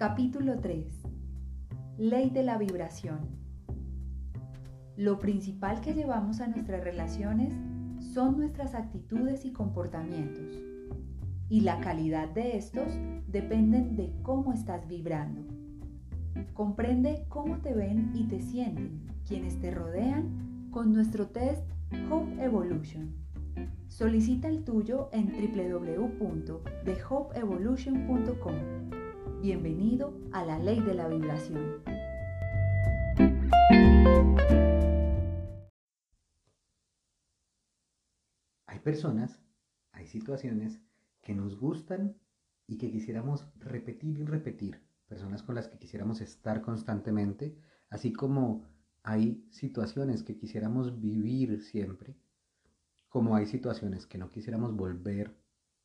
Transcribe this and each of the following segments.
Capítulo 3. Ley de la vibración. Lo principal que llevamos a nuestras relaciones son nuestras actitudes y comportamientos. Y la calidad de estos dependen de cómo estás vibrando. Comprende cómo te ven y te sienten quienes te rodean con nuestro test Hope Evolution. Solicita el tuyo en www.thehopeevolution.com. Bienvenido a la ley de la vibración. Hay personas, hay situaciones que nos gustan y que quisiéramos repetir y repetir. Personas con las que quisiéramos estar constantemente, así como hay situaciones que quisiéramos vivir siempre, como hay situaciones que no quisiéramos volver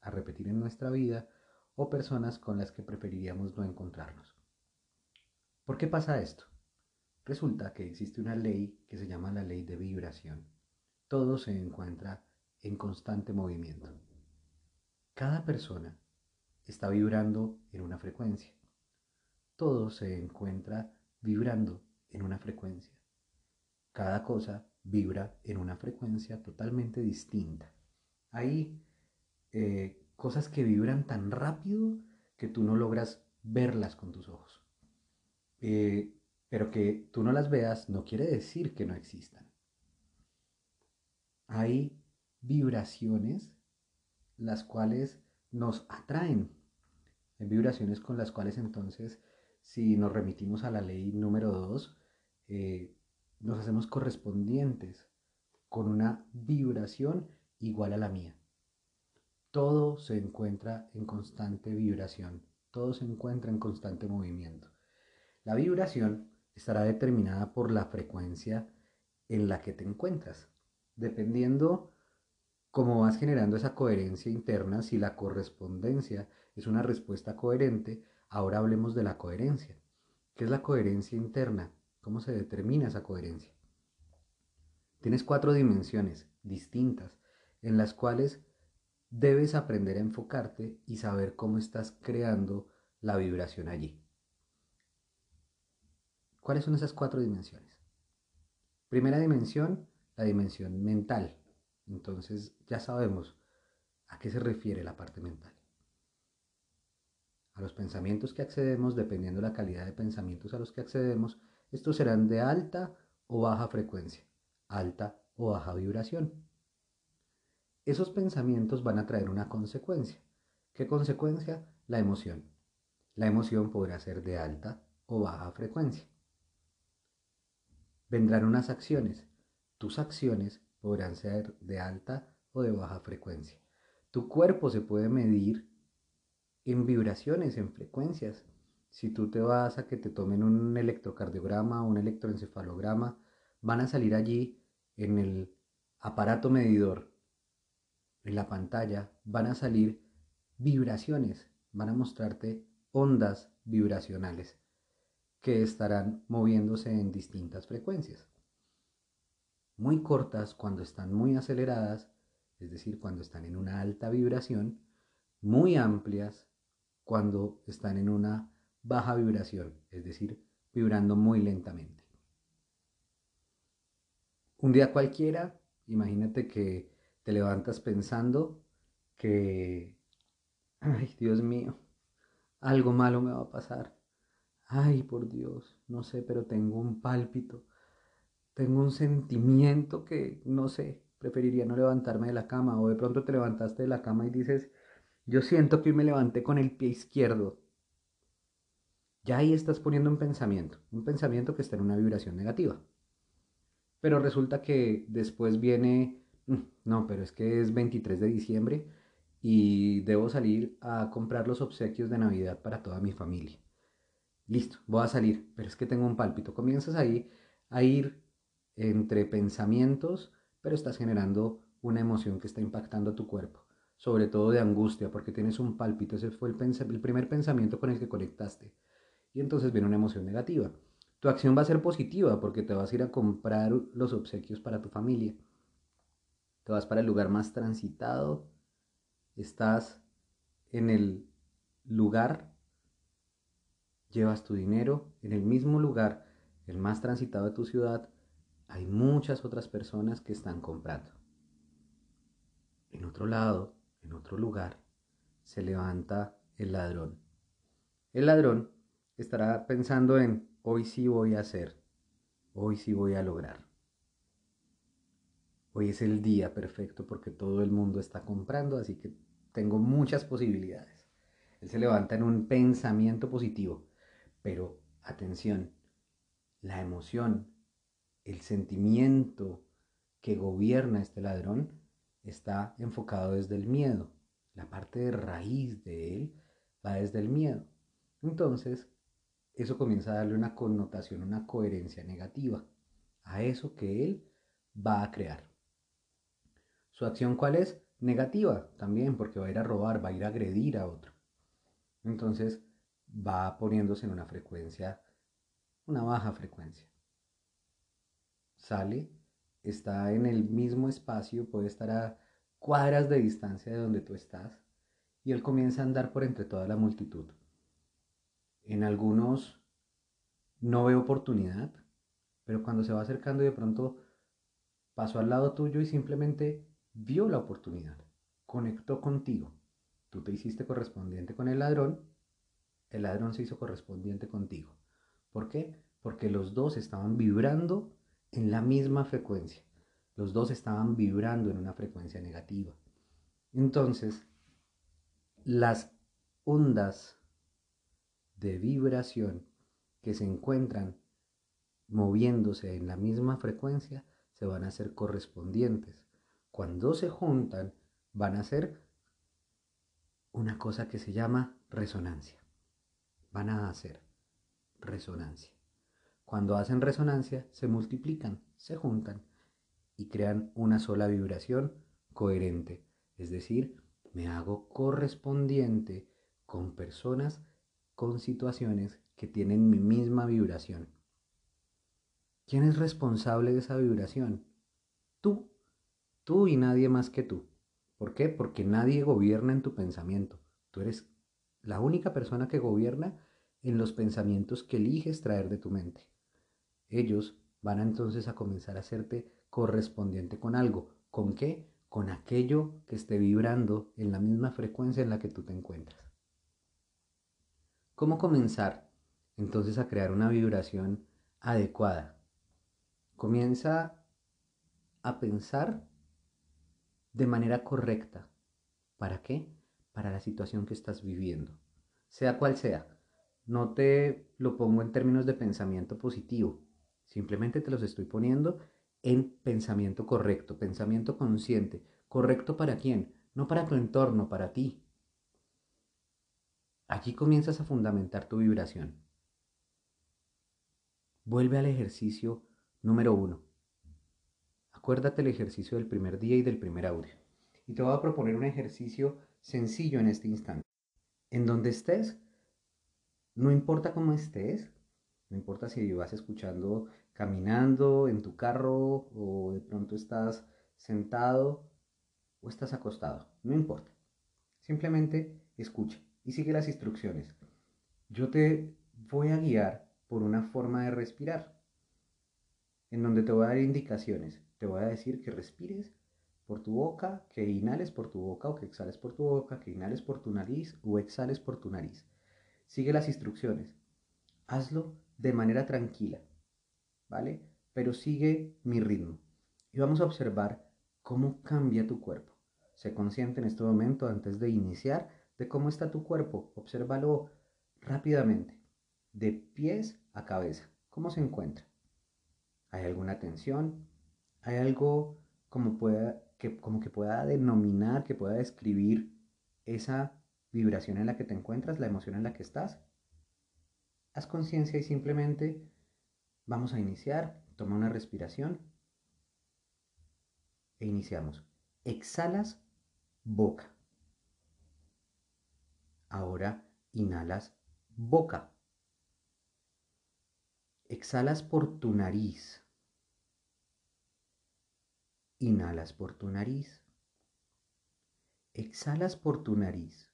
a repetir en nuestra vida o personas con las que preferiríamos no encontrarnos. ¿Por qué pasa esto? Resulta que existe una ley que se llama la ley de vibración. Todo se encuentra en constante movimiento. Cada persona está vibrando en una frecuencia. Todo se encuentra vibrando en una frecuencia. Cada cosa vibra en una frecuencia totalmente distinta. Hay eh, cosas que vibran tan rápido que tú no logras verlas con tus ojos. Eh, pero que tú no las veas no quiere decir que no existan. Hay vibraciones las cuales nos atraen. Hay vibraciones con las cuales entonces, si nos remitimos a la ley número 2, nos hacemos correspondientes con una vibración igual a la mía. Todo se encuentra en constante vibración, todo se encuentra en constante movimiento. La vibración estará determinada por la frecuencia en la que te encuentras, dependiendo cómo vas generando esa coherencia interna, si la correspondencia es una respuesta coherente, ahora hablemos de la coherencia. ¿Qué es la coherencia interna? ¿Cómo se determina esa coherencia? Tienes cuatro dimensiones distintas en las cuales debes aprender a enfocarte y saber cómo estás creando la vibración allí. ¿Cuáles son esas cuatro dimensiones? Primera dimensión, la dimensión mental. Entonces ya sabemos a qué se refiere la parte mental. A los pensamientos que accedemos, dependiendo de la calidad de pensamientos a los que accedemos, estos serán de alta o baja frecuencia, alta o baja vibración. Esos pensamientos van a traer una consecuencia. ¿Qué consecuencia? La emoción. La emoción podrá ser de alta o baja frecuencia. Vendrán unas acciones. Tus acciones podrán ser de alta o de baja frecuencia. Tu cuerpo se puede medir en vibraciones, en frecuencias. Si tú te vas a que te tomen un electrocardiograma o un electroencefalograma, van a salir allí en el aparato medidor, en la pantalla, van a salir vibraciones, van a mostrarte ondas vibracionales que estarán moviéndose en distintas frecuencias. Muy cortas cuando están muy aceleradas, es decir, cuando están en una alta vibración, muy amplias cuando están en una baja vibración, es decir, vibrando muy lentamente. Un día cualquiera, imagínate que te levantas pensando que, ay Dios mío, algo malo me va a pasar. Ay, por Dios, no sé, pero tengo un pálpito, tengo un sentimiento que, no sé, preferiría no levantarme de la cama. O de pronto te levantaste de la cama y dices, yo siento que me levanté con el pie izquierdo. Ya ahí estás poniendo un pensamiento, un pensamiento que está en una vibración negativa. Pero resulta que después viene, no, pero es que es 23 de diciembre y debo salir a comprar los obsequios de Navidad para toda mi familia. Listo, voy a salir, pero es que tengo un pálpito. Comienzas ahí a ir entre pensamientos, pero estás generando una emoción que está impactando tu cuerpo, sobre todo de angustia, porque tienes un pálpito. Ese fue el, el primer pensamiento con el que conectaste y entonces viene una emoción negativa. Tu acción va a ser positiva porque te vas a ir a comprar los obsequios para tu familia. Te vas para el lugar más transitado, estás en el lugar llevas tu dinero en el mismo lugar, el más transitado de tu ciudad, hay muchas otras personas que están comprando. En otro lado, en otro lugar, se levanta el ladrón. El ladrón estará pensando en hoy sí voy a hacer, hoy sí voy a lograr. Hoy es el día perfecto porque todo el mundo está comprando, así que tengo muchas posibilidades. Él se levanta en un pensamiento positivo, pero atención, la emoción, el sentimiento que gobierna este ladrón está enfocado desde el miedo. La parte de raíz de él va desde el miedo. Entonces, eso comienza a darle una connotación, una coherencia negativa a eso que él va a crear. ¿Su acción cuál es? Negativa también, porque va a ir a robar, va a ir a agredir a otro. Entonces va poniéndose en una frecuencia, una baja frecuencia. Sale, está en el mismo espacio, puede estar a cuadras de distancia de donde tú estás, y él comienza a andar por entre toda la multitud. En algunos no ve oportunidad, pero cuando se va acercando y de pronto pasó al lado tuyo y simplemente vio la oportunidad, conectó contigo. Tú te hiciste correspondiente con el ladrón, el ladrón se hizo correspondiente contigo. ¿Por qué? Porque los dos estaban vibrando en la misma frecuencia. Los dos estaban vibrando en una frecuencia negativa. Entonces, las ondas de vibración que se encuentran moviéndose en la misma frecuencia se van a hacer correspondientes cuando se juntan, van a hacer una cosa que se llama resonancia. Van a hacer resonancia. Cuando hacen resonancia, se multiplican, se juntan y crean una sola vibración coherente. Es decir, me hago correspondiente con personas, con situaciones que tienen mi misma vibración. ¿Quién es responsable de esa vibración? Tú Tú y nadie más que tú. ¿Por qué? Porque nadie gobierna en tu pensamiento. Tú eres la única persona que gobierna en los pensamientos que eliges traer de tu mente. Ellos van entonces a comenzar a hacerte correspondiente con algo. ¿Con qué? Con aquello que esté vibrando en la misma frecuencia en la que tú te encuentras. ¿Cómo comenzar entonces a crear una vibración adecuada? Comienza a pensar de manera correcta. ¿Para qué? Para la situación que estás viviendo. Sea cual sea. No te lo pongo en términos de pensamiento positivo. Simplemente te los estoy poniendo en pensamiento correcto, pensamiento consciente. ¿Correcto para quién? No para tu entorno, para ti. Aquí comienzas a fundamentar tu vibración. Vuelve al ejercicio número uno. Acuérdate el ejercicio del primer día y del primer audio. Y te voy a proponer un ejercicio sencillo en este instante. En donde estés, no importa cómo estés, no importa si vas escuchando caminando en tu carro o de pronto estás sentado o estás acostado, no importa. Simplemente escucha y sigue las instrucciones. Yo te voy a guiar por una forma de respirar, en donde te voy a dar indicaciones te voy a decir que respires por tu boca, que inhales por tu boca o que exhales por tu boca, que inhales por tu nariz o exhales por tu nariz. Sigue las instrucciones. Hazlo de manera tranquila, ¿vale? Pero sigue mi ritmo. Y vamos a observar cómo cambia tu cuerpo. Sé consciente en este momento, antes de iniciar, de cómo está tu cuerpo. Obsérvalo rápidamente, de pies a cabeza. ¿Cómo se encuentra? ¿Hay alguna tensión? hay algo como, pueda, que, como que pueda denominar, que pueda describir esa vibración en la que te encuentras, la emoción en la que estás. Haz conciencia y simplemente vamos a iniciar. Toma una respiración e iniciamos. Exhalas boca. Ahora inhalas boca. Exhalas por tu nariz. Inhalas por tu nariz. Exhalas por tu nariz.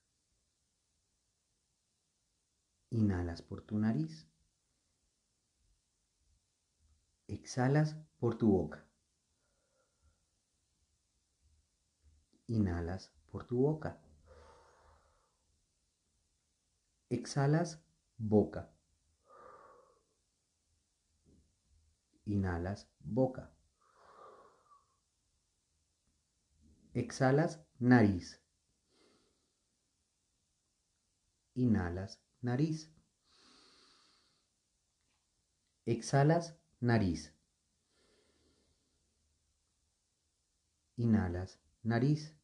Inhalas por tu nariz. Exhalas por tu boca. Inhalas por tu boca. Exhalas boca. Inhalas boca. Exhalas nariz. Inhalas nariz. Exhalas nariz. Inhalas nariz.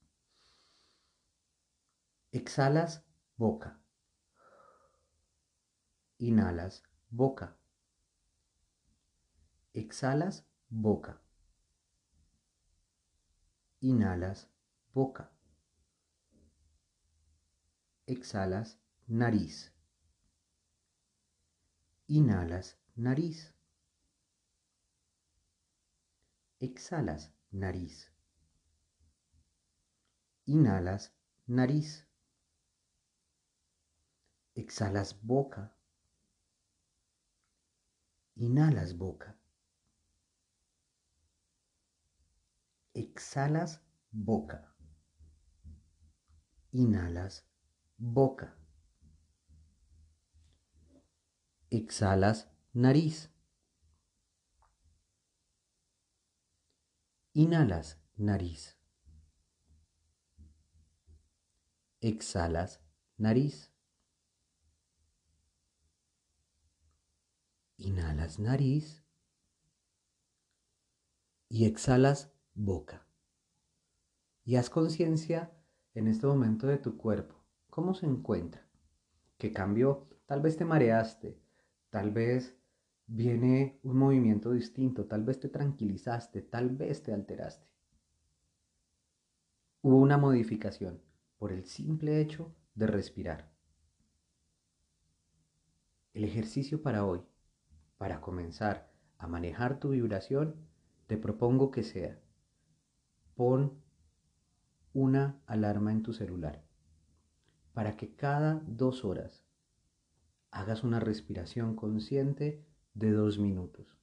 Exhalas boca. Inhalas boca. Exhalas boca. Inhalas boca. Exhalas nariz. Inhalas nariz. Exhalas nariz. Inhalas nariz. Exhalas boca. Inhalas boca. Exhalas boca. Inhalas boca. Exhalas nariz. Inhalas nariz. Exhalas nariz. Inhalas nariz y exhalas boca. Y haz conciencia en este momento de tu cuerpo. ¿Cómo se encuentra? ¿Qué cambió? Tal vez te mareaste, tal vez viene un movimiento distinto, tal vez te tranquilizaste, tal vez te alteraste. Hubo una modificación por el simple hecho de respirar. El ejercicio para hoy para comenzar a manejar tu vibración, te propongo que sea, pon una alarma en tu celular para que cada dos horas hagas una respiración consciente de dos minutos,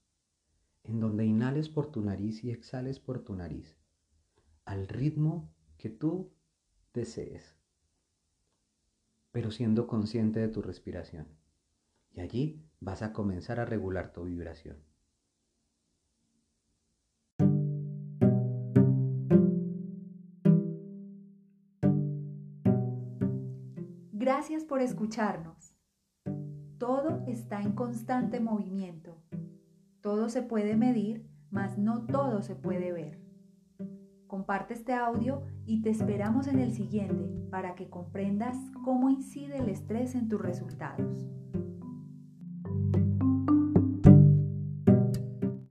en donde inhales por tu nariz y exhales por tu nariz, al ritmo que tú desees, pero siendo consciente de tu respiración. Y allí vas a comenzar a regular tu vibración. Gracias por escucharnos. Todo está en constante movimiento. Todo se puede medir, mas no todo se puede ver. Comparte este audio y te esperamos en el siguiente para que comprendas cómo incide el estrés en tus resultados.